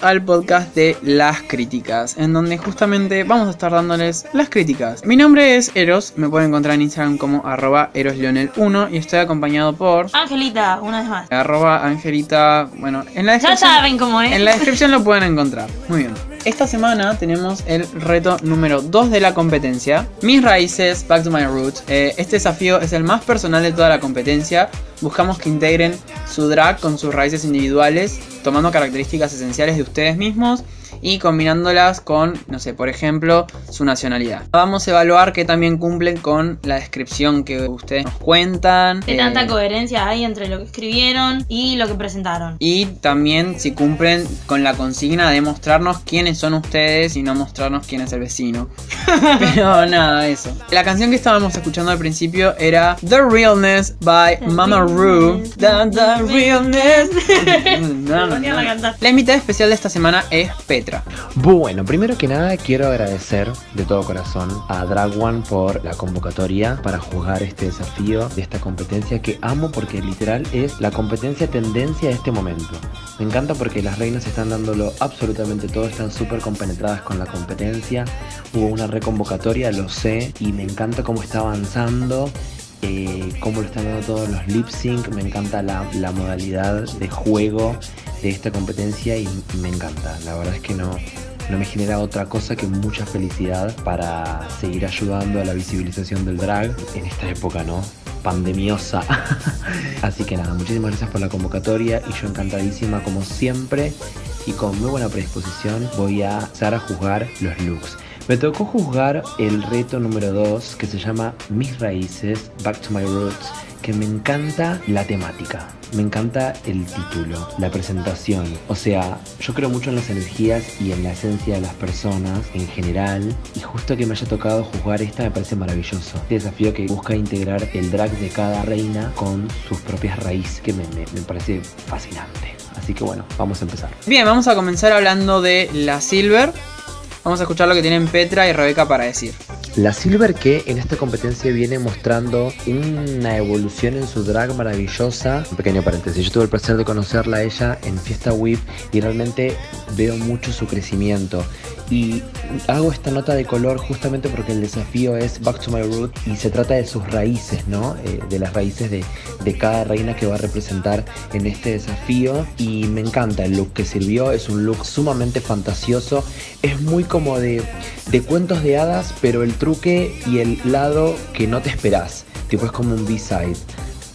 Bienvenidos al podcast de Las Críticas, en donde justamente vamos a estar dándoles las críticas. Mi nombre es Eros, me pueden encontrar en Instagram como arroba eroslionel1 y estoy acompañado por Angelita, una vez más. arroba angelita, bueno, en la Ya descripción... saben cómo es. En la descripción lo pueden encontrar. Muy bien. Esta semana tenemos el reto número 2 de la competencia. Mis raíces, Back to My Roots. Eh, este desafío es el más personal de toda la competencia. Buscamos que integren su drag con sus raíces individuales, tomando características esenciales de ustedes mismos y combinándolas con, no sé, por ejemplo, su nacionalidad. Vamos a evaluar que también cumplen con la descripción que ustedes nos cuentan. ¿Qué eh, tanta coherencia hay entre lo que escribieron y lo que presentaron? y también si cumplen con la consigna de mostrarnos quiénes son ustedes y no mostrarnos quién es el vecino. Pero nada, eso. La canción que estábamos escuchando al principio era The Realness by Mama Ru. Realness, The, the Realness. No, no, Ponía no. la invitada especial de esta semana es Bueno, primero que nada quiero agradecer de todo corazón a Drag One por la convocatoria para jugar este desafío de esta competencia que amo porque literal es la competencia tendencia de este momento. Me encanta porque las reinas están dándolo absolutamente todo, están súper compenetradas con la competencia. Hubo una reconvocatoria, lo sé, y me encanta cómo está avanzando. eh, cómo lo están dando todos los lip sync, me encanta la modalidad de juego de esta competencia y me encanta. La verdad es que no, no me genera otra cosa que mucha felicidad para seguir ayudando a la visibilización del drag en esta época, ¿no? Pandemiosa. Así que nada, muchísimas gracias por la convocatoria y yo encantadísima como siempre y con muy buena predisposición voy a empezar a juzgar los looks. Me tocó juzgar el reto número 2 que se llama Mis raíces, Back to My Roots, que me encanta la temática. Me encanta el título, la presentación. O sea, yo creo mucho en las energías y en la esencia de las personas en general. Y justo que me haya tocado juzgar esta me parece maravilloso. Este desafío que busca integrar el drag de cada reina con sus propias raíces, que me, me- me parece fascinante. Así que bueno, vamos a empezar. Bien, vamos a comenzar hablando de la Silver. Vamos a escuchar lo que tienen Petra y Rebeca para decir. La Silver que en esta competencia viene mostrando una evolución en su drag maravillosa. Un pequeño paréntesis, yo tuve el placer de conocerla a ella en Fiesta Whip y realmente veo mucho su crecimiento. Y hago esta nota de color justamente porque el desafío es Back to My Root y se trata de sus raíces, ¿no? Eh, de las raíces de, cada reina que va a representar en este desafío. Y me encanta el look que sirvió, es un look sumamente fantasioso. Es muy como de, de cuentos de hadas, pero el truque y el lado que no te esperás. Tipo, es como un B-side.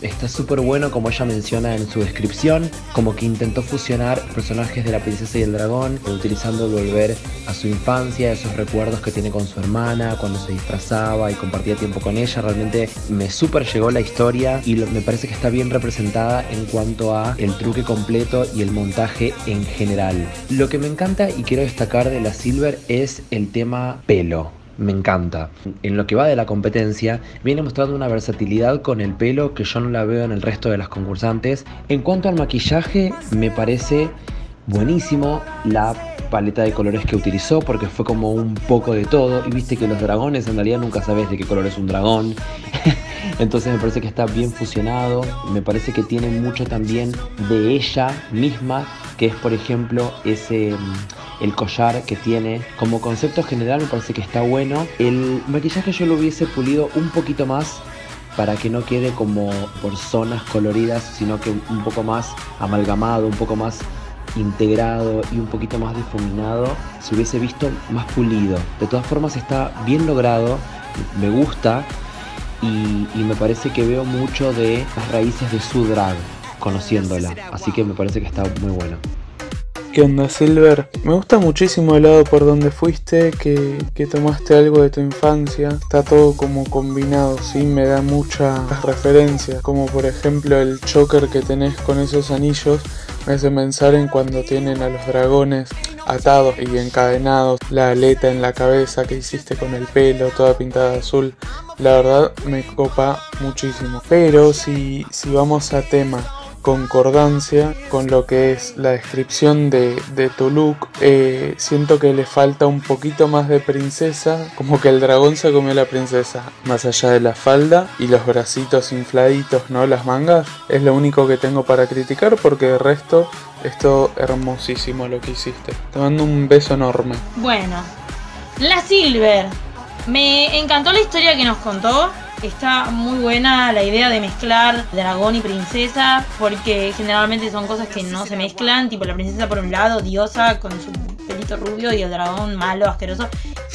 Está súper bueno como ella menciona en su descripción, como que intentó fusionar personajes de la princesa y el dragón, utilizando volver a su infancia, esos recuerdos que tiene con su hermana, cuando se disfrazaba y compartía tiempo con ella. Realmente me súper llegó la historia y me parece que está bien representada en cuanto a el truque completo y el montaje en general. Lo que me encanta y quiero destacar de la Silver es el tema pelo. Me encanta. En lo que va de la competencia, viene mostrando una versatilidad con el pelo que yo no la veo en el resto de las concursantes. En cuanto al maquillaje, me parece buenísimo la paleta de colores que utilizó porque fue como un poco de todo. Y viste que los dragones en realidad nunca sabes de qué color es un dragón. Entonces me parece que está bien fusionado. Me parece que tiene mucho también de ella misma, que es por ejemplo ese mm, el collar que tiene. Como concepto general me parece que está bueno. El maquillaje yo lo hubiese pulido un poquito más para que no quede como por zonas coloridas, sino que un poco más amalgamado, un poco más integrado y un poquito más difuminado, se hubiese visto más pulido. De todas formas está bien logrado, me gusta y, me parece que veo mucho de las raíces de su drag conociéndola, así que me parece que está muy bueno. ¿Qué onda, Silver? Me gusta muchísimo el lado por donde fuiste, que, que tomaste algo de tu infancia. Está todo como combinado, ¿sí? Me da muchas referencias, como por ejemplo el choker que tenés con esos anillos. Me hace pensar en cuando tienen a los dragones atados y encadenados, la aleta en la cabeza que hiciste con el pelo, toda pintada azul. La verdad me copa muchísimo. Pero si, si vamos a tema concordancia con lo que es la descripción de, de tu look. Eh, siento que le falta un poquito más de princesa, como que el dragón se comió la princesa, más allá de la falda y los bracitos infladitos, ¿no? Las mangas, es lo único que tengo para criticar porque de resto Es todo hermosísimo lo que hiciste. Te mando un beso enorme. Bueno, la Silver. Me encantó la historia que nos contó. Está muy buena la idea de mezclar dragón y princesa, porque generalmente son cosas que no se mezclan, tipo la princesa por un lado, diosa con su pelito rubio y el dragón malo, asqueroso.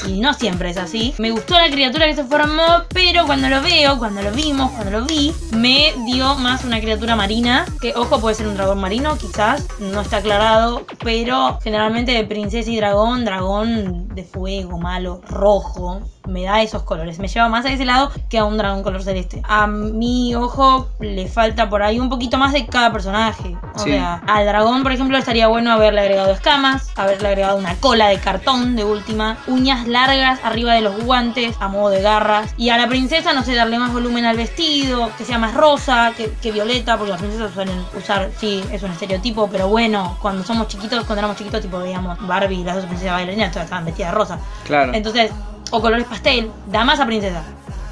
Y no siempre es así. Me gustó la criatura que se formó, pero cuando lo veo, cuando lo vimos, cuando lo vi, me dio más una criatura marina. Que, ojo, puede ser un dragón marino, quizás, no está aclarado. Pero generalmente de princesa y dragón, dragón de fuego, malo, rojo me da esos colores. Me lleva más a ese lado que a un dragón color celeste. A mi ojo le falta por ahí un poquito más de cada personaje. O Sí. sea, al dragón, por ejemplo, estaría bueno haberle agregado escamas, haberle agregado una cola de cartón de última, uñas largas arriba de los guantes a modo de garras. Y a la princesa, no sé, darle más volumen al vestido, que sea más rosa, que, que violeta, porque las princesas suelen usar, sí, es un estereotipo, pero bueno, cuando somos chiquitos, cuando éramos chiquitos, tipo veíamos Barbie y las dos princesas bailarinas, todas estaban vestidas de rosa. Claro. Entonces, o colores pastel, da más a princesa.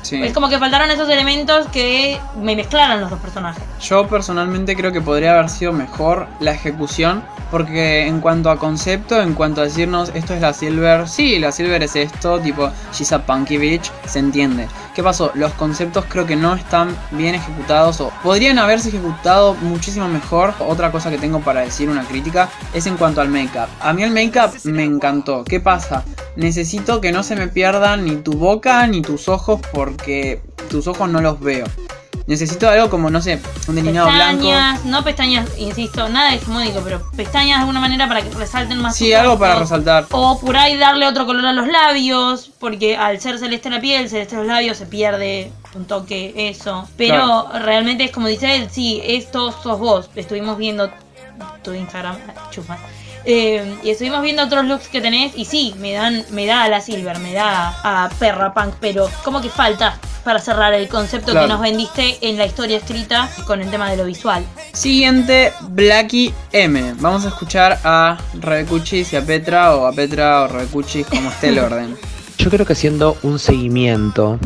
Sí. Es como que faltaron esos elementos que me mezclaran los dos personajes. Yo personalmente creo que podría haber sido mejor la ejecución. Porque en cuanto a concepto, en cuanto a decirnos esto es la Silver, sí, la Silver es esto, tipo she's a punky bitch, se entiende. ¿Qué pasó? Los conceptos creo que no están bien ejecutados o podrían haberse ejecutado muchísimo mejor. Otra cosa que tengo para decir, una crítica, es en cuanto al make-up. A mí el make-up me encantó. ¿Qué pasa? Necesito que no se me pierdan ni tu boca ni tus ojos porque tus ojos no los veo. Necesito algo como, no sé, un delineado blanco. Pestañas, no pestañas, insisto, nada hegemónico, pero pestañas de alguna manera para que resalten más. Sí, algo para resaltar. O por ahí darle otro color a los labios, porque al ser celeste la piel, celeste los labios, se pierde un toque eso. Pero realmente es como dice él, sí, esto sos vos. Estuvimos viendo tu Instagram, chufa. Eh, y estuvimos viendo otros looks que tenés y sí, me dan, me da a la Silver, me da a Perra Punk, pero como que falta para cerrar el concepto Claro. que nos vendiste en la historia escrita con el tema de lo visual. Siguiente, Blacky M. Vamos a escuchar a Rebecuchis y a Petra, o a Petra o Rebecuchis, como esté el orden. Yo creo que haciendo un seguimiento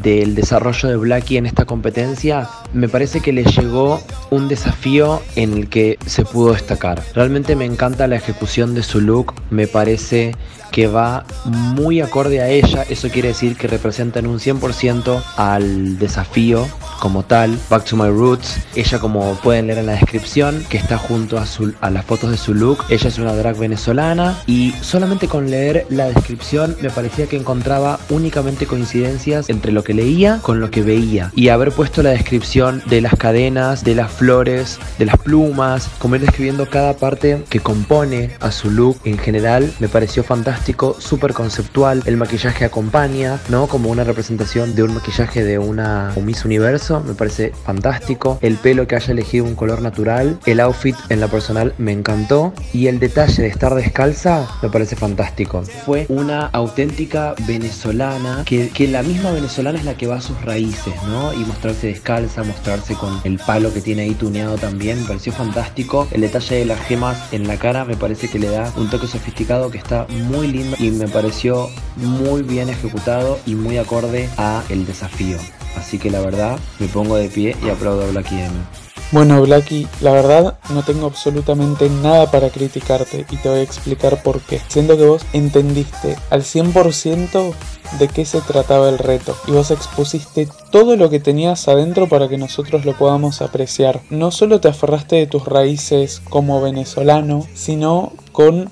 del desarrollo de Blacky en esta competencia, me parece que le llegó un desafío en el que se pudo destacar. Realmente me encanta la ejecución de su look, me parece que va muy acorde a ella, eso quiere decir que representan un 100% al desafío como tal, Back to My Roots, ella como pueden leer en la descripción, que está junto a, su, a las fotos de su look, ella es una drag venezolana y solamente con leer la descripción me parecía que encontraba únicamente coincidencias entre lo que leía con lo que veía y haber puesto la descripción de las cadenas, de las flores, de las plumas, como ir describiendo cada parte que compone a su look en general, me pareció fantástico, súper conceptual, el maquillaje acompaña, ¿no? Como una representación de un maquillaje de una Miss Universo, me parece fantástico, el pelo que haya elegido un color natural, el outfit en la personal me encantó y el detalle de estar descalza me parece fantástico. Fue una auténtica venezolana, que, que la misma venezolana es la que va a sus raíces, ¿no? Y mostrarse descalza, mostrarse con el palo que tiene ahí tuneado también, me pareció fantástico. El detalle de las gemas en la cara me parece que le da un toque sofisticado que está muy lindo y me pareció muy bien ejecutado y muy acorde a el desafío. Así que la verdad me pongo de pie y aplaudo a Blacky M. Bueno, Blacky, la verdad no tengo absolutamente nada para criticarte y te voy a explicar por qué. Siento que vos entendiste al 100% de qué se trataba el reto y vos expusiste todo lo que tenías adentro para que nosotros lo podamos apreciar. No solo te aferraste de tus raíces como venezolano, sino con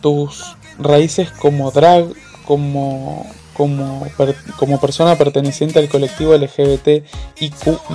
tus raíces como drag, como como, como persona perteneciente al colectivo LGBT IQ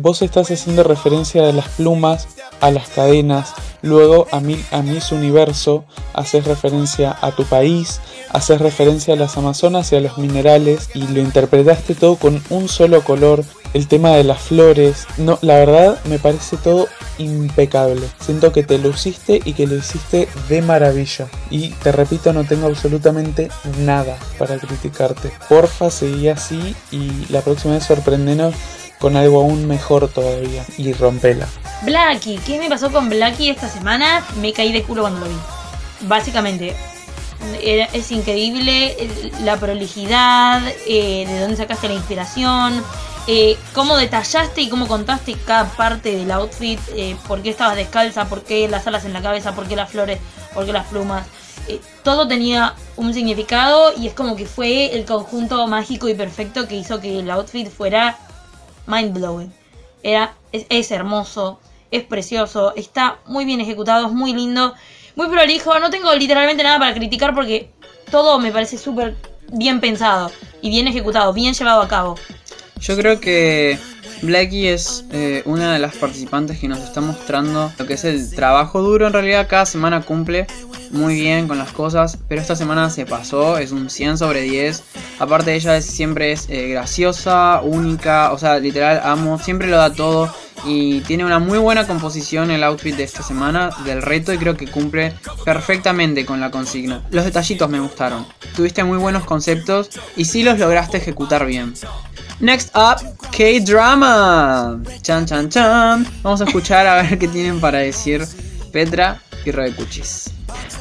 vos estás haciendo referencia a las plumas, a las cadenas, luego a, mi, a Miss Universo, haces referencia a tu país, haces referencia a las Amazonas y a los minerales y lo interpretaste todo con un solo color, el tema de las flores, no, la verdad me parece todo impecable, siento que te luciste y que lo hiciste de maravilla. Y te repito no tengo absolutamente nada para criticarte, porfa seguí así y la próxima vez sorprendenos con algo aún mejor todavía y rompela. Blacky, ¿qué me pasó con Blacky esta semana? Me caí de culo cuando lo vi. Básicamente, es increíble la prolijidad, eh, de dónde sacaste la inspiración, eh, cómo detallaste y cómo contaste cada parte del outfit, eh, por qué estabas descalza, por qué las alas en la cabeza, por qué las flores, por qué las plumas. Eh, todo tenía un significado y es como que fue el conjunto mágico y perfecto que hizo que el outfit fuera mind blowing. Era, es, es hermoso, es precioso, está muy bien ejecutado, es muy lindo, muy prolijo. No tengo literalmente nada para criticar porque todo me parece súper bien pensado y bien ejecutado, bien llevado a cabo. Yo creo que Blackie es eh, una de las participantes que nos está mostrando lo que es el trabajo duro. En realidad, cada semana cumple muy bien con las cosas, pero esta semana se pasó, es un 100 sobre 10. Aparte, ella es- siempre es eh, graciosa, única, o sea, literal, amo, siempre lo da todo. Y tiene una muy buena composición el outfit de esta semana del reto y creo que cumple perfectamente con la consigna. Los detallitos me gustaron. Tuviste muy buenos conceptos y sí los lograste ejecutar bien. Next up, K-Drama. Chan, chan, chan. Vamos a escuchar a ver qué tienen para decir Petra y Rebecuchis.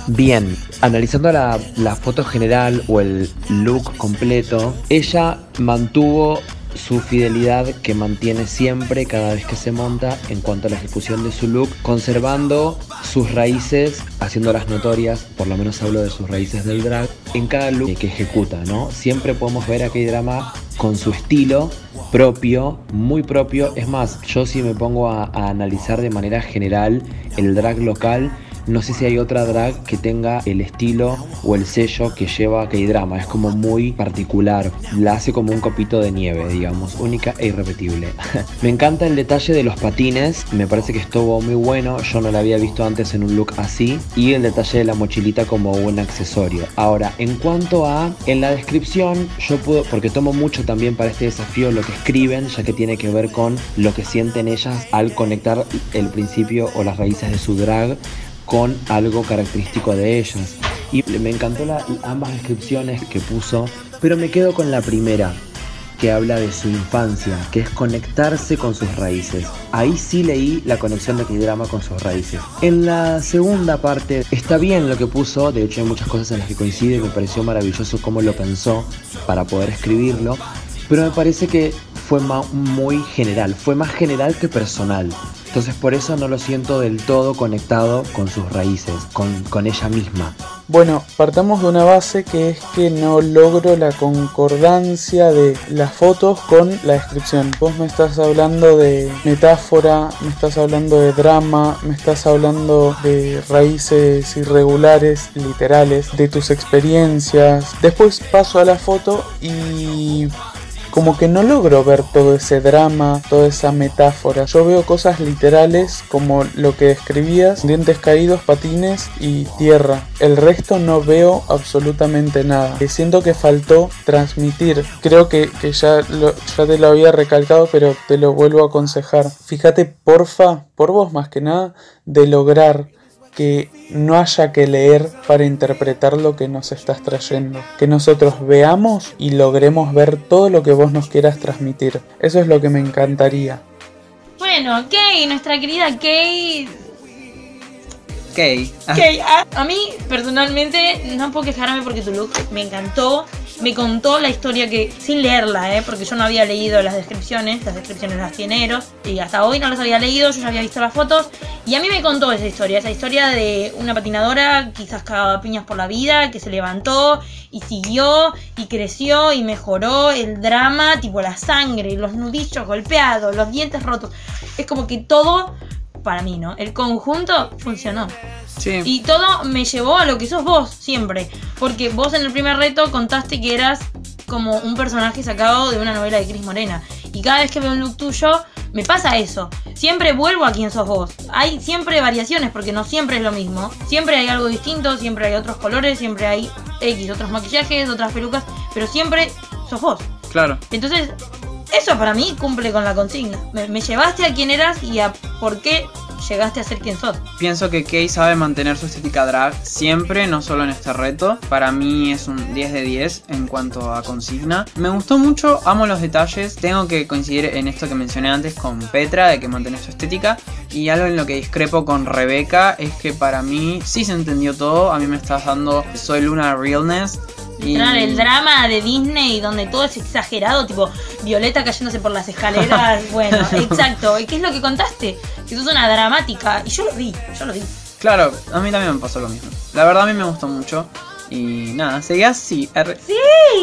Bien, analizando la, la foto general o el look completo, ella mantuvo su fidelidad que mantiene siempre cada vez que se monta en cuanto a la ejecución de su look, conservando sus raíces, haciéndolas notorias, por lo menos hablo de sus raíces del drag, en cada look que ejecuta, ¿no? Siempre podemos ver a K-Drama con su estilo propio, muy propio. Es más, yo si me pongo a, a analizar de manera general el drag local, no sé si hay otra drag que tenga el estilo o el sello que lleva K-Drama. Es como muy particular. La hace como un copito de nieve, digamos. Única e irrepetible. me encanta el detalle de los patines. Me parece que estuvo muy bueno. Yo no la había visto antes en un look así. Y el detalle de la mochilita como un accesorio. Ahora, en cuanto a en la descripción, yo puedo, porque tomo mucho también para este desafío lo que escriben, ya que tiene que ver con lo que sienten ellas al conectar el principio o las raíces de su drag con algo característico de ellas. Y me encantó la- ambas descripciones que puso, pero me quedo con la primera, que habla de su infancia, que es conectarse con sus raíces. Ahí sí leí la conexión de K-drama con sus raíces. En la segunda parte está bien lo que puso, de hecho hay muchas cosas en las que coincide me pareció maravilloso cómo lo pensó para poder escribirlo, pero me parece que fue muy general, fue más general que personal. Entonces por eso no lo siento del todo conectado con sus raíces, con, con ella misma. Bueno, partamos de una base que es que no logro la concordancia de las fotos con la descripción. Vos me estás hablando de metáfora, me estás hablando de drama, me estás hablando de raíces irregulares, literales, de tus experiencias. Después paso a la foto y como que no logro ver todo ese drama, toda esa metáfora. Yo veo cosas literales como lo que describías, dientes caídos, patines y tierra. El resto no veo absolutamente nada. Siento que faltó transmitir. Creo que, que ya, ya te lo había recalcado, pero te lo vuelvo a aconsejar. Fíjate, porfa, por vos más que nada, de lograr que no haya que leer para interpretar lo que nos estás trayendo. Que nosotros veamos y logremos ver todo lo que vos nos quieras transmitir. Eso es lo que me encantaría. Bueno, Kay, nuestra querida Kay. Ok. Ah, Kay, a, a mí personalmente no puedo quejarme porque tu look me encantó. Me contó la historia que, sin leerla, ¿eh? porque yo no había leído las descripciones, las descripciones las tiene Eros, y hasta hoy no las había leído, yo ya había visto las fotos, y a mí me contó esa historia, esa historia de una patinadora quizás cagaba piñas por la vida, que se levantó y siguió y creció y mejoró el drama, tipo la sangre, los nudillos golpeados, los dientes rotos. Es como que todo, para mí, ¿no? El conjunto funcionó. sí. Y todo me llevó a lo que sos vos siempre. Porque vos en el primer reto contaste que eras como un personaje sacado de una novela de Cris Morena. Y cada vez que veo un look tuyo, me pasa eso. Siempre vuelvo a quien sos vos. Hay siempre variaciones porque no siempre es lo mismo. Siempre hay algo distinto, siempre hay otros colores, siempre hay X, otros maquillajes, otras pelucas. Pero siempre sos vos. Claro. Entonces, eso para mí cumple con la consigna. Me, llevaste a quién eras y a por qué llegaste a ser quien sos. Pienso que Kay sabe mantener su estética drag siempre, no solo en este reto. Para mí es un 10 de 10 en cuanto a consigna. Me gustó mucho, amo los detalles. Tengo que coincidir en esto que mencioné antes con Petra, de que mantiene su estética. Y algo en lo que discrepo con Rebeca es que para mí sí se entendió todo. A mí me estás dando Soy Luna Realness. Literal, el drama de Disney donde todo es exagerado, tipo Violeta cayéndose por las escaleras. bueno, exacto. ¿Qué es lo que contaste? Que sos una dramática. Y yo lo vi, yo lo vi. Claro, a mí también me pasó lo mismo. La verdad a mí me gustó mucho. Y nada, seguía así. Sí.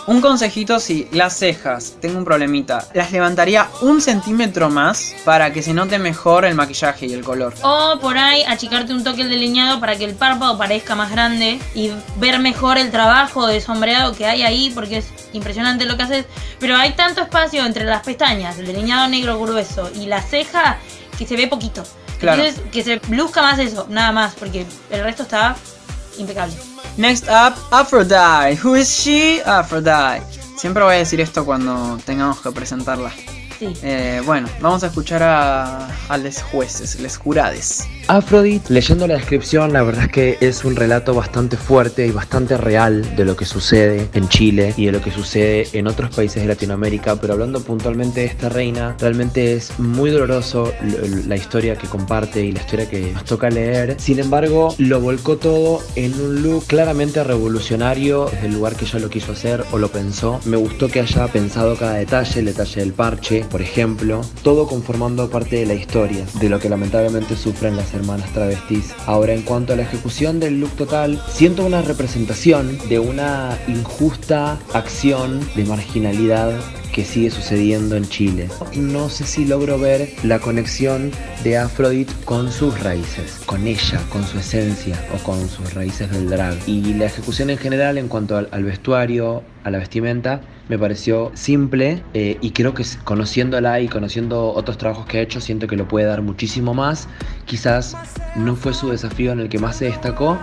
Un consejito, si las cejas, tengo un problemita, las levantaría un centímetro más para que se note mejor el maquillaje y el color. O por ahí achicarte un toque el delineado para que el párpado parezca más grande y ver mejor el trabajo de sombreado que hay ahí porque es impresionante lo que haces. Pero hay tanto espacio entre las pestañas, el delineado negro grueso y la ceja que se ve poquito. Claro. Entonces que se luzca más eso, nada más, porque el resto está impecable. Next up, Aphrodite. Who is she? Aphrodite. Siempre voy a decir esto cuando tengamos que presentarla. Sí. Eh, bueno, vamos a escuchar a, a los jueces, los jurades. Aphrodite, leyendo la descripción, la verdad es que es un relato bastante fuerte y bastante real de lo que sucede en Chile y de lo que sucede en otros países de Latinoamérica, pero hablando puntualmente de esta reina, realmente es muy doloroso la historia que comparte y la historia que nos toca leer. Sin embargo, lo volcó todo en un look claramente revolucionario desde el lugar que ella lo quiso hacer o lo pensó. Me gustó que haya pensado cada detalle, el detalle del parche, por ejemplo, todo conformando parte de la historia, de lo que lamentablemente sufren las hermanas travestis. Ahora, en cuanto a la ejecución del look total, siento una representación de una injusta acción de marginalidad que sigue sucediendo en Chile. No sé si logro ver la conexión de Aphrodite con sus raíces, con ella, con su esencia o con sus raíces del drag. Y la ejecución en general en cuanto al, vestuario, a la vestimenta, me pareció simple eh, y creo que conociéndola y conociendo otros trabajos que ha hecho, siento que lo puede dar muchísimo más. Quizás no fue su desafío en el que más se destacó,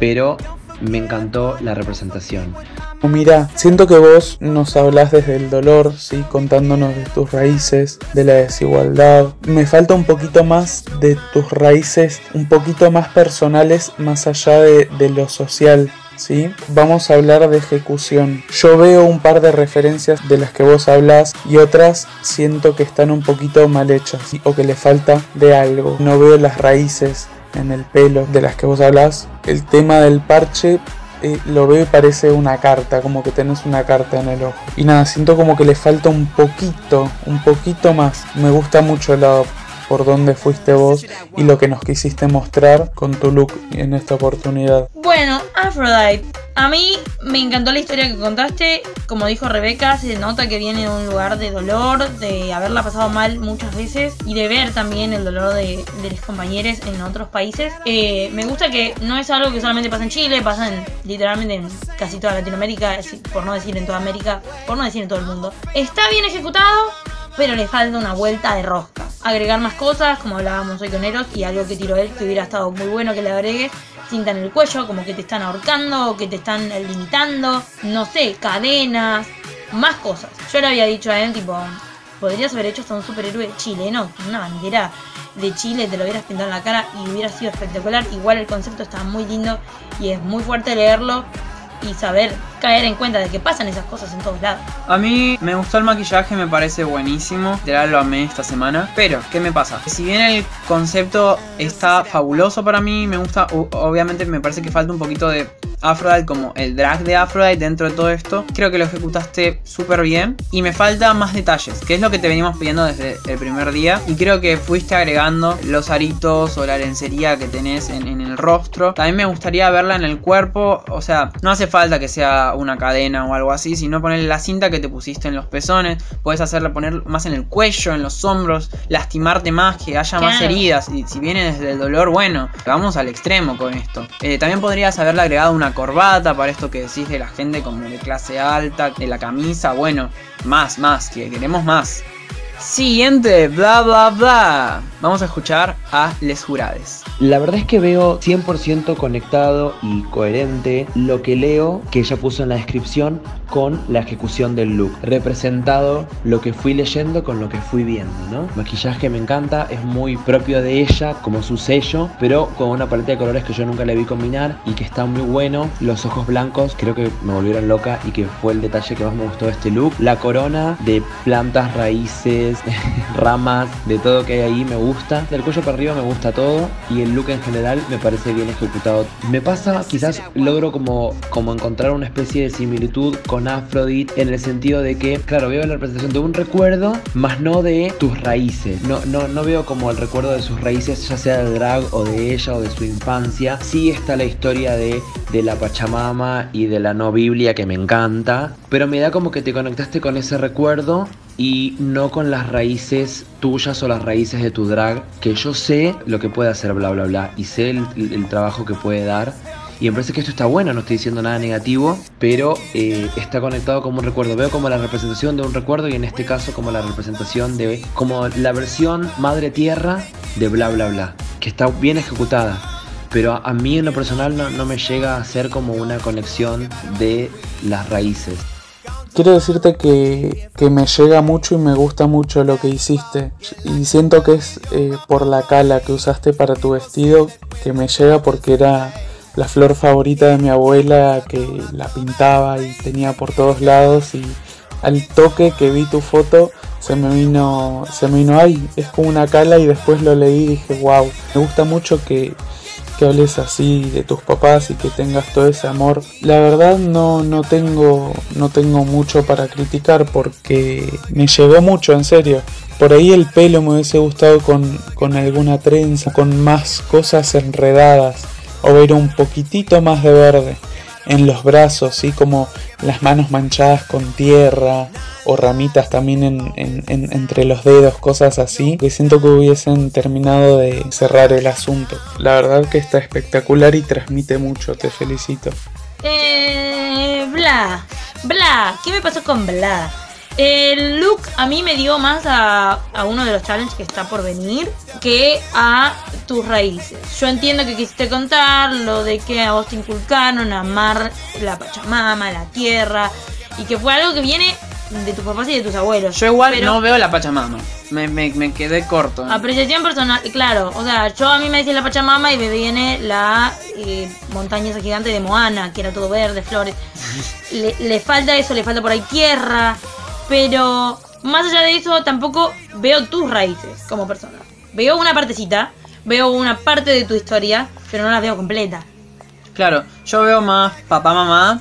pero me encantó la representación. Mira, siento que vos nos hablas desde el dolor, ¿sí? contándonos de tus raíces, de la desigualdad. Me falta un poquito más de tus raíces, un poquito más personales, más allá de, lo social. ¿Sí? Vamos a hablar de ejecución. Yo veo un par de referencias de las que vos hablas y otras siento que están un poquito mal hechas o que le falta de algo. No veo las raíces en el pelo de las que vos hablas. El tema del parche eh, lo veo y parece una carta, como que tenés una carta en el ojo. Y nada, siento como que le falta un poquito, un poquito más. Me gusta mucho la por dónde fuiste vos y lo que nos quisiste mostrar con tu look en esta oportunidad. Bueno, Aphrodite. A mí me encantó la historia que contaste. Como dijo Rebeca, se nota que viene de un lugar de dolor, de haberla pasado mal muchas veces y de ver también el dolor de, de los compañeros en otros países. Eh, me gusta que no es algo que solamente pasa en Chile, pasa en, literalmente en casi toda Latinoamérica, por no decir en toda América, por no decir en todo el mundo. Está bien ejecutado, pero le falta una vuelta de rosca. Agregar más cosas, como hablábamos hoy con Eros, y algo que tiró él que hubiera estado muy bueno que le agregue. Cinta en el cuello, como que te están ahorcando, o que te están limitando, no sé, cadenas, más cosas. Yo le había dicho a él, tipo, podrías haber hecho hasta un superhéroe chileno, una bandera de Chile, te lo hubieras pintado en la cara y hubiera sido espectacular. Igual el concepto está muy lindo y es muy fuerte leerlo y saber caer en cuenta de que pasan esas cosas en todos lados. A mí me gustó el maquillaje, me parece buenísimo. Literal lo amé esta semana. Pero, ¿qué me pasa? Si bien el concepto está fabuloso para mí, me gusta, obviamente me parece que falta un poquito de Aphrodite como el drag de Aphrodite dentro de todo esto. Creo que lo ejecutaste súper bien. Y me falta más detalles, que es lo que te venimos pidiendo desde el primer día. Y creo que fuiste agregando los aritos o la lencería que tenés en, en el rostro. También me gustaría verla en el cuerpo. O sea, no hace falta que sea una cadena o algo así, sino ponerle la cinta que te pusiste en los pezones. Puedes hacerla poner más en el cuello, en los hombros, lastimarte más, que haya más heridas. Y si viene desde el dolor, bueno, vamos al extremo con esto. Eh, también podrías haberle agregado una corbata para esto que decís de la gente como de clase alta, de la camisa. Bueno, más, más, que queremos más. Siguiente, bla bla bla. Vamos a escuchar a Les Jurades. La verdad es que veo 100% conectado y coherente lo que leo que ella puso en la descripción con la ejecución del look. Representado lo que fui leyendo con lo que fui viendo, ¿no? Maquillaje me encanta, es muy propio de ella, como su sello, pero con una paleta de colores que yo nunca le vi combinar y que está muy bueno. Los ojos blancos creo que me volvieron loca y que fue el detalle que más me gustó de este look. La corona de plantas, raíces flores, ramas, de todo que hay ahí me gusta. Del cuello para arriba me gusta todo y el look en general me parece bien ejecutado. Me pasa, quizás logro como, como encontrar una especie de similitud con Aphrodite en el sentido de que, claro, veo la representación de un recuerdo, más no de tus raíces. No, no, no veo como el recuerdo de sus raíces, ya sea del drag o de ella o de su infancia. Sí está la historia de, de la Pachamama y de la no Biblia que me encanta, pero me da como que te conectaste con ese recuerdo y no con las raíces tuyas o las raíces de tu drag, que yo sé lo que puede hacer, bla, bla, bla, y sé el, trabajo que puede dar. Y me parece que esto está bueno, no estoy diciendo nada negativo, pero eh, está conectado como un recuerdo. Veo como la representación de un recuerdo y en este caso como la representación de, como la versión madre tierra de bla, bla, bla, que está bien ejecutada. Pero a, a mí en lo personal no, no me llega a ser como una conexión de las raíces. Quiero decirte que, que, me llega mucho y me gusta mucho lo que hiciste. Y siento que es eh, por la cala que usaste para tu vestido que me llega porque era la flor favorita de mi abuela que la pintaba y tenía por todos lados. Y al toque que vi tu foto se me vino, se me vino ahí. Es como una cala y después lo leí y dije, wow, me gusta mucho que que hables así de tus papás y que tengas todo ese amor. La verdad no, no, tengo, no tengo mucho para criticar porque me llegó mucho, en serio. Por ahí el pelo me hubiese gustado con, con alguna trenza, con más cosas enredadas o ver un poquitito más de verde en los brazos, ¿sí? como las manos manchadas con tierra o ramitas también en, en, en, entre los dedos, cosas así, que siento que hubiesen terminado de cerrar el asunto. La verdad que está espectacular y transmite mucho, te felicito. Eh, bla, bla, ¿qué me pasó con bla? El look a mí me dio más a, a, uno de los challenges que está por venir que a tus raíces. Yo entiendo que quisiste contar lo de que a vos te inculcaron amar la Pachamama, la tierra, y que fue algo que viene de tus papás y de tus abuelos. Yo igual pero no veo la Pachamama. Me, me, me, quedé corto. Apreciación personal, claro. O sea, yo a mí me decía la Pachamama y me viene la eh, montaña esa gigante de Moana, que era todo verde, flores. le, le falta eso, le falta por ahí tierra. Pero más allá de eso, tampoco veo tus raíces como persona. Veo una partecita, veo una parte de tu historia, pero no la veo completa. Claro, yo veo más papá, mamá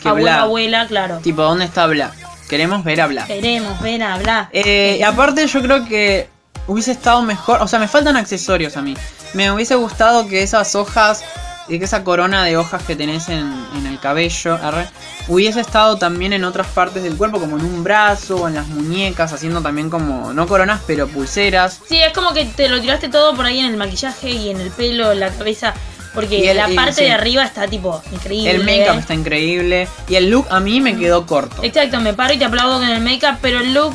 que Abuela, Bla. abuela, claro. Tipo, ¿dónde está Bla? Queremos ver a Bla. Queremos ver a Bla. Eh, y aparte yo creo que hubiese estado mejor, o sea, me faltan accesorios a mí. Me hubiese gustado que esas hojas, y que esa corona de hojas que tenés en, en el cabello, arre, hubiese estado también en otras partes del cuerpo, como en un brazo o en las muñecas, haciendo también como, no coronas, pero pulseras. Sí, es como que te lo tiraste todo por ahí en el maquillaje y en el pelo, en la cabeza. Porque el, la parte sí. de arriba está tipo increíble. El make-up está increíble. Y el look a mí me quedó corto. Exacto, me paro y te aplaudo con el make-up, pero el look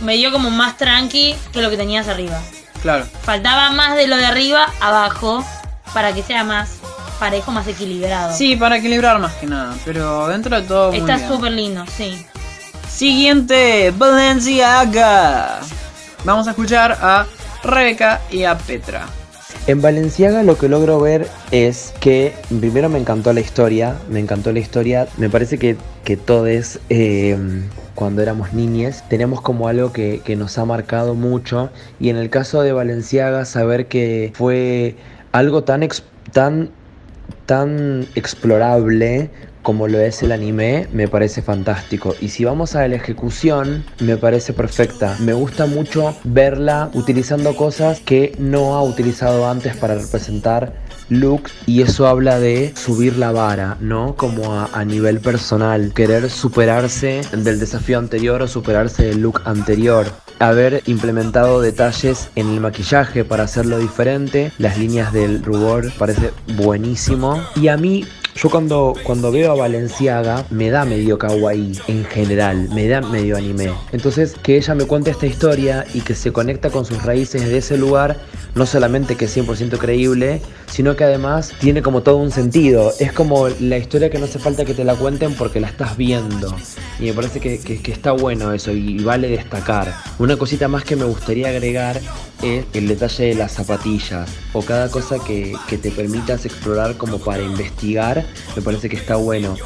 me dio como más tranqui que lo que tenías arriba. Claro. Faltaba más de lo de arriba abajo para que sea más parejo, más equilibrado. Sí, para equilibrar más que nada. Pero dentro de todo. Está súper lindo, sí. Siguiente, Balenciaga. Vamos a escuchar a Rebeca y a Petra. En Valenciaga lo que logro ver es que primero me encantó la historia, me encantó la historia, me parece que, que todos eh, cuando éramos niñes tenemos como algo que, que, nos ha marcado mucho y en el caso de Valenciaga saber que fue algo tan, tan, tan explorable como lo es el anime, me parece fantástico. Y si vamos a la ejecución, me parece perfecta. Me gusta mucho verla utilizando cosas que no ha utilizado antes para representar looks y eso habla de subir la vara, ¿no? Como a, a, nivel personal, querer superarse del desafío anterior o superarse del look anterior. Haber implementado detalles en el maquillaje para hacerlo diferente, las líneas del rubor parece buenísimo. Y a mí yo cuando, cuando veo a Valenciaga me da medio kawaii en general, me da medio anime. Entonces que ella me cuente esta historia y que se conecta con sus raíces de ese lugar, no solamente que es 100% creíble, sino que además tiene como todo un sentido. Es como la historia que no hace falta que te la cuenten porque la estás viendo. Y me parece que, que, que está bueno eso y vale destacar. Una cosita más que me gustaría agregar es el detalle de las zapatillas o cada cosa que, que, te permitas explorar como para investigar, me parece que está bueno.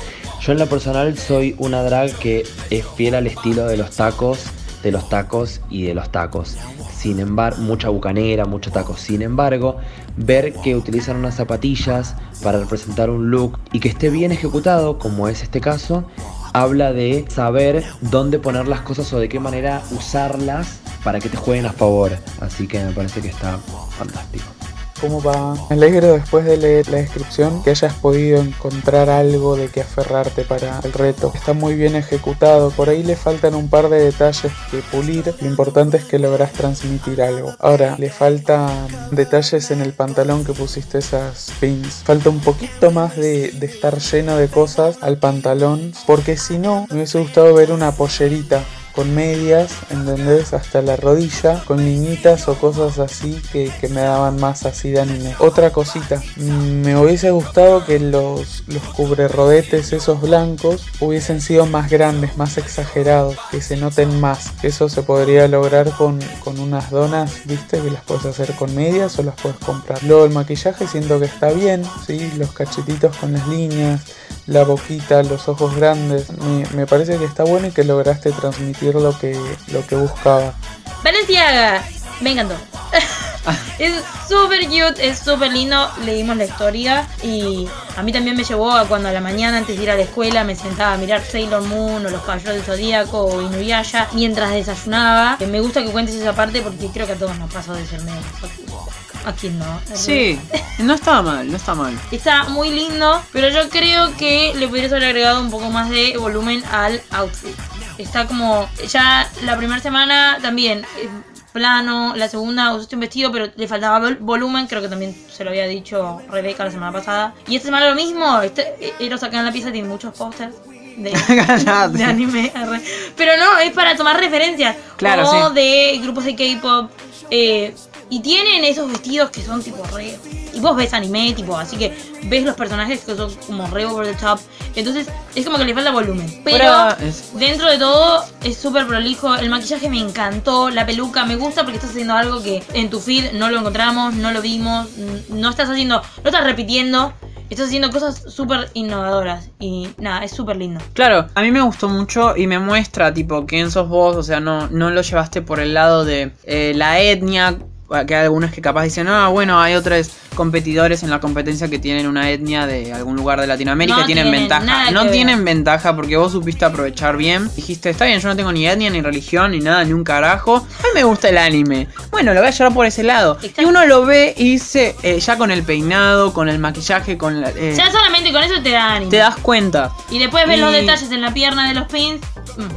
Yo en lo personal soy una drag que es fiel al estilo de los tacos de los tacos y de los tacos. Sin embargo, mucha bucanera, mucho taco. Sin embargo, ver que utilizan unas zapatillas para representar un look y que esté bien ejecutado, como es este caso, habla de saber dónde poner las cosas o de qué manera usarlas para que te jueguen a favor. Así que me parece que está fantástico. ¿Cómo va? Me alegro después de leer la descripción que hayas podido encontrar algo de que aferrarte para el reto. Está muy bien ejecutado, por ahí le faltan un par de detalles que pulir. Lo importante es que logras transmitir algo. Ahora, le faltan detalles en el pantalón que pusiste esas pins. Falta un poquito más de, de estar lleno de cosas al pantalón, porque si no, me hubiese gustado ver una pollerita con medias, ¿entendés? Hasta la rodilla, con niñitas o cosas así que, que, me daban más así de anime. Otra cosita, mm, me hubiese gustado que los, los cubrerodetes esos blancos hubiesen sido más grandes, más exagerados, que se noten más. Eso se podría lograr con, con unas donas, viste, que las puedes hacer con medias o las puedes comprar. Luego el maquillaje siento que está bien, ¿sí? Los cachetitos con las líneas, la boquita, los ojos grandes. Me, me parece que está bueno y que lograste transmitir lo que, lo que buscaba. Valenciaga, me encantó. es súper cute, es súper lindo. Leímos la historia y a mí también me llevó a cuando a la mañana antes de ir a la escuela me sentaba a mirar Sailor Moon o los caballeros del Zodíaco o Inuyasha mientras desayunaba. Me gusta que cuentes esa parte porque creo que a todos nos pasó de ser medio ¿A quién no? Sí, no estaba mal, no está mal. Está muy lindo, pero yo creo que le podrías haber agregado un poco más de volumen al outfit. Está como, ya la primera semana también, eh, plano, la segunda usaste un vestido, pero le faltaba vol- volumen, creo que también se lo había dicho Rebeca la semana pasada. Y esta semana lo mismo, este, Eros acá en la pieza tiene muchos pósters. De, anime, pero no, es para tomar referencias Claro, o sí. de grupos de K-pop eh, y tienen esos vestidos que son tipo re y vos ves anime tipo así que ves los personajes que son como re over the top. Entonces es como que le falta volumen. Pero es- dentro de todo es súper prolijo. El maquillaje me encantó la peluca me gusta porque estás haciendo algo que en tu feed no lo encontramos no lo vimos no estás haciendo no estás repitiendo estás haciendo cosas súper innovadoras. Y nada es súper lindo. Claro, a mí me gustó mucho y me muestra, tipo, quién sos vos, o sea, no, no lo llevaste por el lado de eh, la etnia, que hay algunos que capaz dicen, ah, bueno, hay otros competidores en la competencia que tienen una etnia de algún lugar de Latinoamérica No y tienen tienen ventaja. No ver. tienen ventaja porque vos supiste aprovechar bien. Dijiste, está bien, yo no tengo ni etnia, ni religión, ni nada, ni un carajo. A mí me gusta el anime. Bueno, lo voy a llevar por ese lado. Exacto. Y uno lo ve y dice, eh, ya con el peinado, con el maquillaje, con la... eh, ya solamente con eso te da ánimo te das cuenta. y después ves los detalles en la pierna de los pins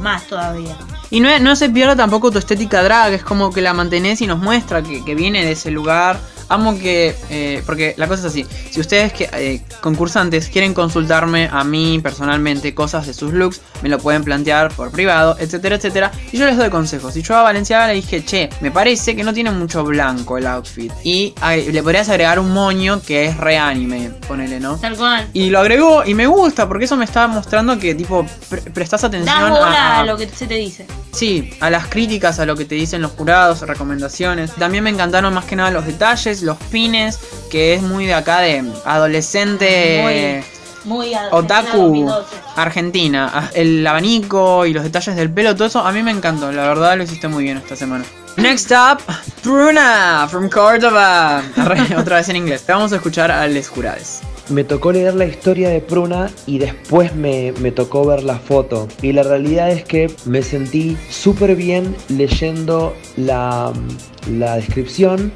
más todavía Y no, no se pierde tampoco tu estética drag, es como que la mantenés y nos muestra que, que viene de ese lugar. Amo que, eh, porque la cosa es así, si ustedes que eh, concursantes quieren consultarme a mí personalmente cosas de sus looks, me lo pueden plantear por privado, etcétera, etcétera, y yo les doy consejos. Y yo a Valenciaga le dije, che, me parece que no tiene mucho blanco el outfit, y ay, le podrías agregar un moño que es re anime, ponele, ¿no? tal cual Y lo agregó y me gusta porque eso me estaba mostrando que tipo pre- prestás atención das bola a, a lo que se te dice Sí, a las críticas, a lo que te dicen los jurados, recomendaciones. También me encantaron más que nada los detalles, los pines, que es muy de acá de adolescente muy otaku 2012. argentina. Ah, El abanico y los detalles del pelo, todo eso a mí me encantó. La verdad lo hiciste muy bien esta semana. Next up, Bruna from Córdoba. Otra vez en inglés. Vamos a escuchar a les jurades. Me tocó leer la historia de Pruna y después me, me tocó ver la foto. Y la realidad es que me sentí súper bien leyendo la, la descripción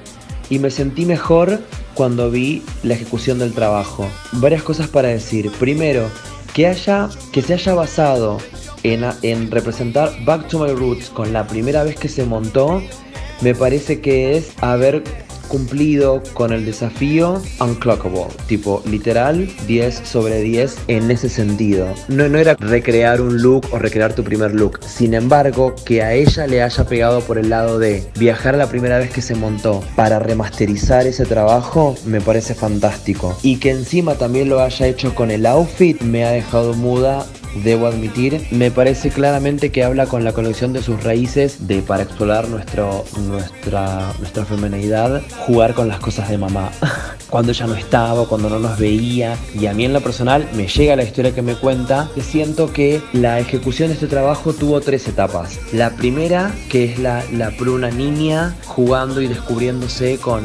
y me sentí mejor cuando vi la ejecución del trabajo. Varias cosas para decir. Primero, que, haya, que se haya basado en, en representar Back to My Roots con la primera vez que se montó, me parece que es haber cumplido con el desafío unclockable, tipo literal 10 sobre 10 en ese sentido. No, no era recrear un look o recrear tu primer look, sin embargo que a ella le haya pegado por el lado de viajar la primera vez que se montó para remasterizar ese trabajo me parece fantástico. Y que encima también lo haya hecho con el outfit me ha dejado muda debo admitir. Me parece claramente que habla con la conexión de sus raíces de para explorar nuestra, nuestra feminidad, jugar con las cosas de mamá. cuando ella no estaba, cuando no nos veía. Y a mí en lo personal me llega la historia que me cuenta, que siento que la ejecución de este trabajo tuvo tres etapas. La primera, que es la, la pruna niña jugando y descubriéndose con,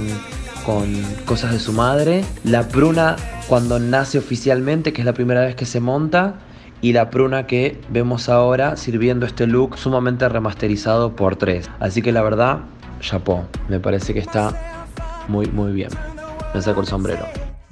con cosas de su madre. La pruna cuando nace oficialmente, que es la primera vez que se monta. Y la pruna que vemos ahora sirviendo este look sumamente remasterizado por tres. Así que la verdad, chapó. Me parece que está muy, muy bien. Me saco el sombrero.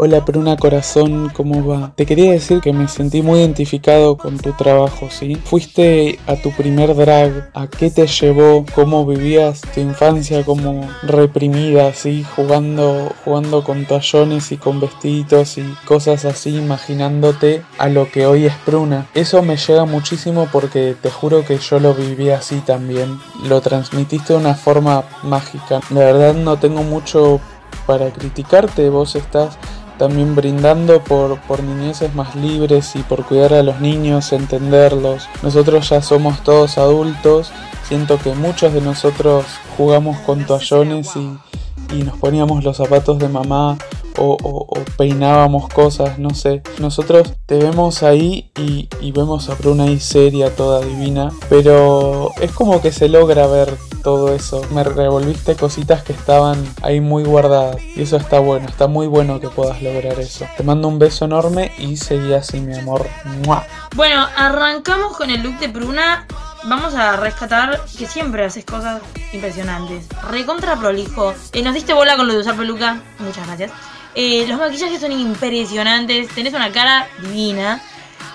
Hola Pruna Corazón, ¿cómo va? Te quería decir que me sentí muy identificado con tu trabajo, ¿sí? Fuiste a tu primer drag, ¿a qué te llevó? ¿Cómo vivías tu infancia como reprimida, ¿sí? Jugando, jugando con toallones y con vestiditos y cosas así, imaginándote a lo que hoy es Pruna. Eso me llega muchísimo porque te juro que yo lo viví así también. Lo transmitiste de una forma mágica. La verdad no tengo mucho para criticarte, vos estás también brindando por, por niñeces más libres y por cuidar a los niños, entenderlos. Nosotros ya somos todos adultos, siento que muchos de nosotros jugamos con toallones y, y nos poníamos los zapatos de mamá o, peinábamos cosas, no sé. Nosotros te vemos ahí y, vemos a Bruna ahí seria, toda divina, pero es como que se logra ver todo eso. Me revolviste cositas que estaban ahí muy guardadas y eso está bueno, está muy bueno que puedas lograr eso. Te mando un beso enorme y seguí así, mi amor. Bueno, arrancamos con el look de Bruna vamos a rescatar que siempre haces cosas impresionantes. Recontra prolijo. Eh, nos diste bola con lo de usar peluca. Muchas gracias. Eh, los maquillajes son impresionantes. Tenés una cara divina.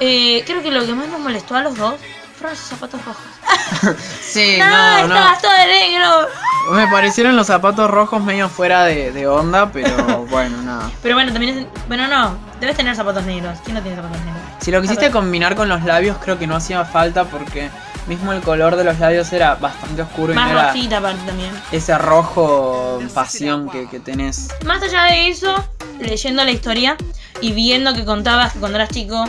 Eh, creo que lo que más nos molestó a los dos fueron esos zapatos rojos. sí, no, no. Estabas todo de negro. Me parecieron los zapatos rojos medio fuera de, onda, pero bueno, nada. Pero bueno, también es. Bueno, no. Debes tener zapatos negros. ¿Quién no tiene zapatos negros? Si lo quisiste combinar con los labios, creo que no hacía falta porque mismo el color de los labios era bastante oscuro Más y no rosita aparte también. Ese rojo pasión que, que, tenés. Más allá de eso, leyendo la historia y viendo que contabas que cuando eras chico,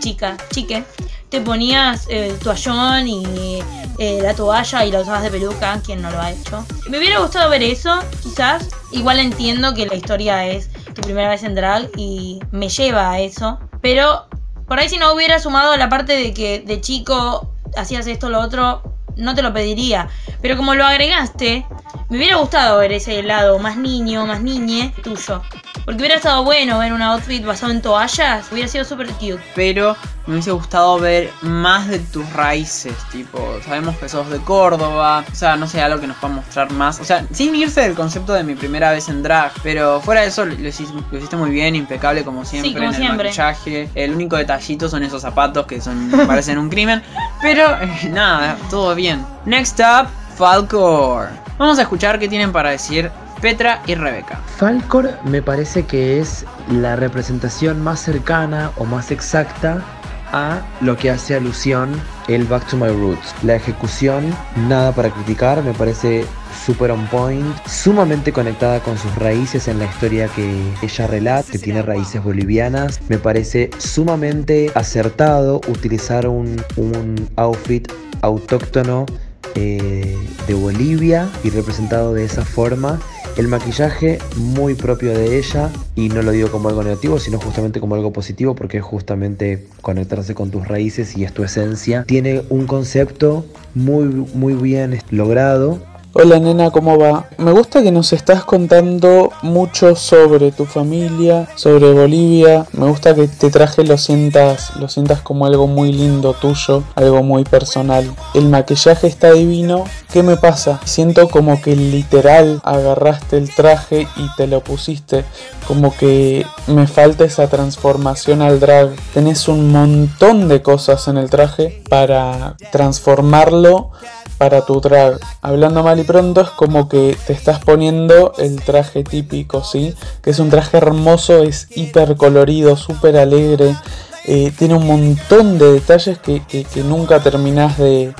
chica, chique, te ponías el toallón y eh, la toalla y la usabas de peluca, quien no lo ha hecho. Me hubiera gustado ver eso, quizás. Igual entiendo que la historia es tu primera vez en drag y me lleva a eso. Pero por ahí si no hubiera sumado la parte de que de chico hacías esto, lo otro, no te lo pediría. Pero como lo agregaste, me hubiera gustado ver ese lado más niño, más niñe tuyo. Porque hubiera estado bueno ver un outfit basado en toallas, hubiera sido súper cute. Pero me hubiese gustado ver más de tus raíces, tipo, sabemos que sos de Córdoba, o sea, no sé, algo que nos pueda mostrar más, o sea, sin irse del concepto de mi primera vez en drag, pero fuera de eso lo, hiciste, muy bien, impecable como siempre como en siempre. el maquillaje. El único detallito son esos zapatos que son parecen un crimen, pero eh, nada, todo bien. Next up, Falcor. Vamos a escuchar qué tienen para decir Petra y Rebeca. Falcor me parece que es la representación más cercana o más exacta a lo que hace alusión el Back to My Roots. La ejecución, nada para criticar, me parece super on point, sumamente conectada con sus raíces en la historia que ella relata, que tiene raíces bolivianas. Me parece sumamente acertado utilizar un, outfit autóctono eh, de Bolivia y representado de esa forma. El maquillaje muy propio de ella y no lo digo como algo negativo, sino justamente como algo positivo porque es justamente conectarse con tus raíces y es tu esencia. Tiene un concepto muy, muy bien logrado Hola nena, ¿cómo va? Me gusta que nos estás contando mucho sobre tu familia, sobre Bolivia. Me gusta que te traje lo sientas, lo sientas como algo muy lindo tuyo, algo muy personal. El maquillaje está divino. ¿Qué me pasa? Siento como que literal agarraste el traje y te lo pusiste. Como que me falta esa transformación al drag. Tenés un montón de cosas en el traje para transformarlo para tu drag. Hablando mal y pronto es como que te estás poniendo el traje típico, ¿sí? Que es un traje hermoso, es hiper colorido, súper alegre. Eh, tiene un montón de detalles que, nunca terminas de,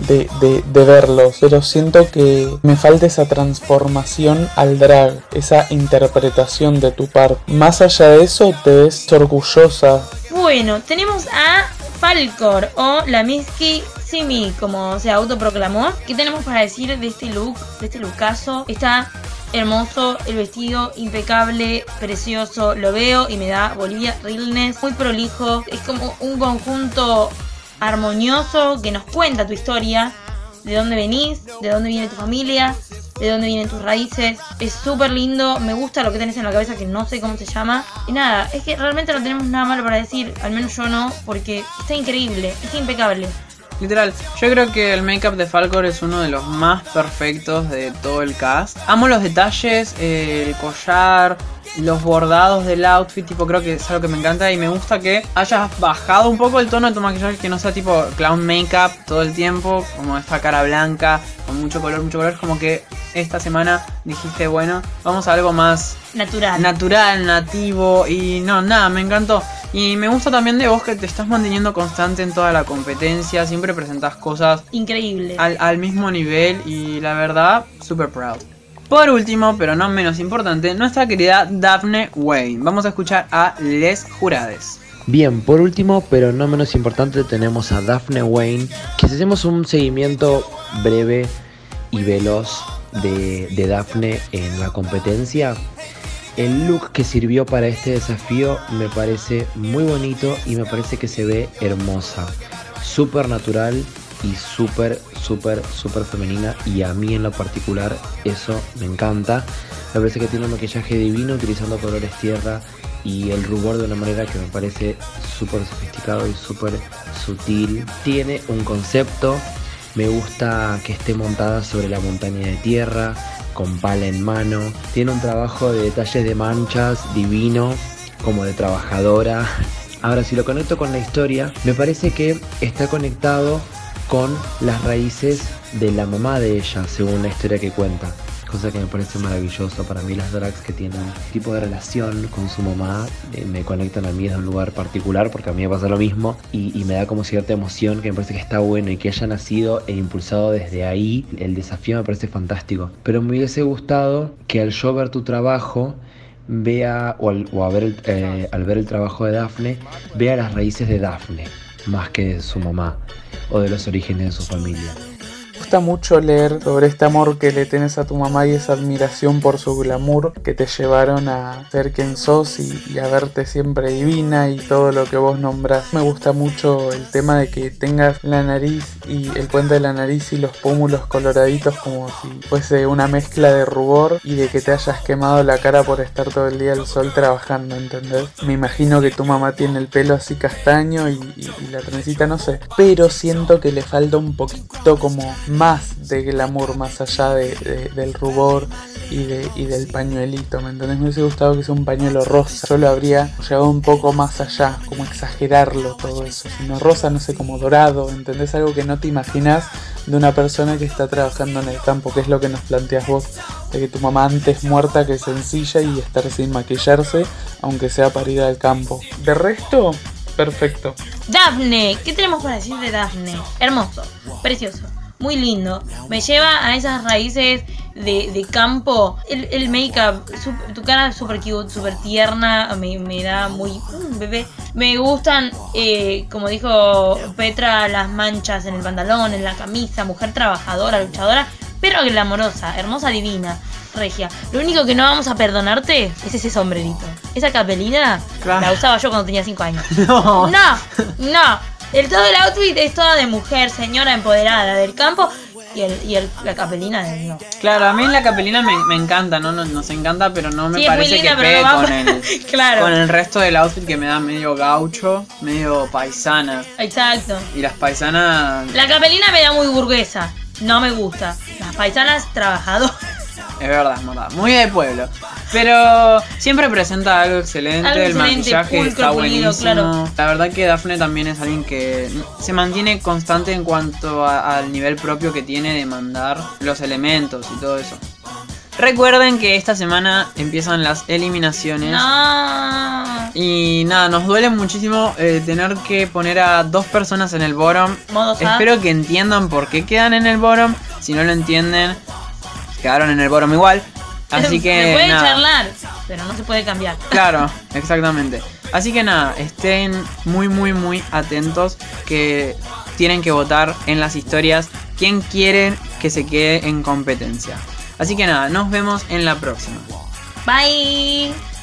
de, de, verlos, pero siento que me falta esa transformación al drag, esa interpretación de tu parte. Más allá de eso, te ves orgullosa. Bueno, tenemos a Falcor o la Miski Simi, como se autoproclamó. ¿Qué tenemos para decir de este look, de este lookazo? Está hermoso, el vestido impecable, precioso, lo veo y me da Bolivia Realness, muy prolijo, es como un conjunto armonioso que nos cuenta tu historia, de dónde venís, de dónde viene tu familia, de dónde vienen tus raíces. Es súper lindo, me gusta lo que tenés en la cabeza que no sé cómo se llama. Y nada, es que realmente no tenemos nada malo para decir, al menos yo no, porque está increíble, está impecable. Literal, yo creo que el make-up de Falcor es uno de los más perfectos de todo el cast. Amo los detalles, eh, el collar, los bordados del outfit, tipo creo que es algo que me encanta y me gusta que hayas bajado un poco el tono de tu maquillaje, que no sea tipo clown make-up todo el tiempo, como esta cara blanca, con mucho color, mucho color, como que esta semana dijiste, bueno, vamos a algo más Natural. natural, nativo y no, nada, me encantó. Y me gusta también de vos que te estás manteniendo constante en toda la competencia, siempre presentas cosas increíble. al, al mismo nivel y la verdad, super proud. Por último, pero no menos importante, nuestra querida Daphne Wayne. Vamos a escuchar a Les Jurades. Bien, por último, pero no menos importante, tenemos a Daphne Wayne, que si hacemos un seguimiento breve y veloz de, Daphne en la competencia, el look que sirvió para este desafío me parece muy bonito y me parece que se ve hermosa, súper natural y súper, súper, súper femenina y a mí en lo particular eso me encanta. Me parece que tiene un maquillaje divino utilizando colores tierra y el rubor de una manera que me parece súper sofisticado y súper sutil. Tiene un concepto, me gusta que esté montada sobre la montaña de tierra, con pala en mano. Tiene un trabajo de detalles de manchas divino, como de trabajadora. Ahora, si lo conecto con la historia, me parece que está conectado con las raíces de la mamá de ella, según la historia que cuenta. Cosa que me parece maravilloso. Para mí las drags que tienen tipo de relación con su mamá eh, me conectan a mí desde un lugar particular porque a mí me pasa lo mismo y, me da como cierta emoción que me parece que está bueno y que haya nacido e impulsado desde ahí. El desafío me parece fantástico. Pero me hubiese gustado que al yo ver tu trabajo vea o al, ver el- eh, al ver el trabajo de Daphne vea las raíces de Daphne más que de su mamá o de los orígenes de su familia. Mucho leer sobre este amor que le tenés a tu mamá y esa admiración por su glamour que te llevaron a ser quien sos y, a verte siempre divina y todo lo que vos nombrás. Me gusta mucho el tema de que tengas la nariz y el puente de la nariz y los pómulos coloraditos como si fuese una mezcla de rubor y de que te hayas quemado la cara por estar todo el día al sol trabajando, ¿entendés? Me imagino que tu mamá tiene el pelo así castaño y, y- y la trencita no sé, pero siento que le falta un poquito como más de glamour más allá de- de- del rubor y, de, y del pañuelito, ¿me entendés? Me hubiese gustado que sea un pañuelo rosa, yo lo habría llevado un poco más allá, como exagerarlo todo eso, sino rosa, no sé, como dorado, ¿entendés? Algo que no te imaginas de una persona que está trabajando en el campo, que es lo que nos planteas vos, de que tu mamá antes muerta que sencilla y estar sin maquillarse, aunque sea para ir al campo. De resto, perfecto. Daphne, ¿qué tenemos para decir de Daphne? Hermoso, precioso, muy lindo. Me lleva a esas raíces de, de campo. El, el make-up, tu cara súper cute, súper tierna, me, me da muy... mm, bebé. Me gustan, eh, como dijo Petra, las manchas en el pantalón, en la camisa, mujer trabajadora, luchadora, pero glamorosa, hermosa, divina. Regia. Lo único que no vamos a perdonarte es ese sombrerito. Esa capelina Claro. la usaba yo cuando tenía 5 años. No. No, no. El todo el outfit es toda de mujer, señora empoderada del campo. Y, el, y el- la capelina de no. Claro, a mí la capelina me, me encanta, ¿no? Nos, nos encanta, pero no me Sí, parece linda, que pegue no con, el, Claro. con el resto del outfit que me da medio gaucho, medio paisana. Exacto. Y las paisanas, La capelina me da muy burguesa. No me gusta. Las paisanas trabajadoras. Es verdad, es verdad, muy de pueblo. Pero siempre presenta algo excelente, Algo el excelente, maquillaje pulcro, está pulido, buenísimo. claro. La verdad que Daphne también es alguien que se mantiene constante en cuanto a- al nivel propio que tiene de mandar los elementos y todo eso. Recuerden que esta semana empiezan las eliminaciones. No. Y nada, nos duele muchísimo eh, tener que poner a dos personas en el bottom. Espero que entiendan por qué quedan en el bottom. Si no lo entienden, quedaron en el bottom igual. Así Se que puede nada. charlar, pero no se puede cambiar. Claro, exactamente. Así que nada, estén muy muy muy atentos que tienen que votar en las historias quién quieren que se quede en competencia. Así que nada, nos vemos en la próxima. Bye.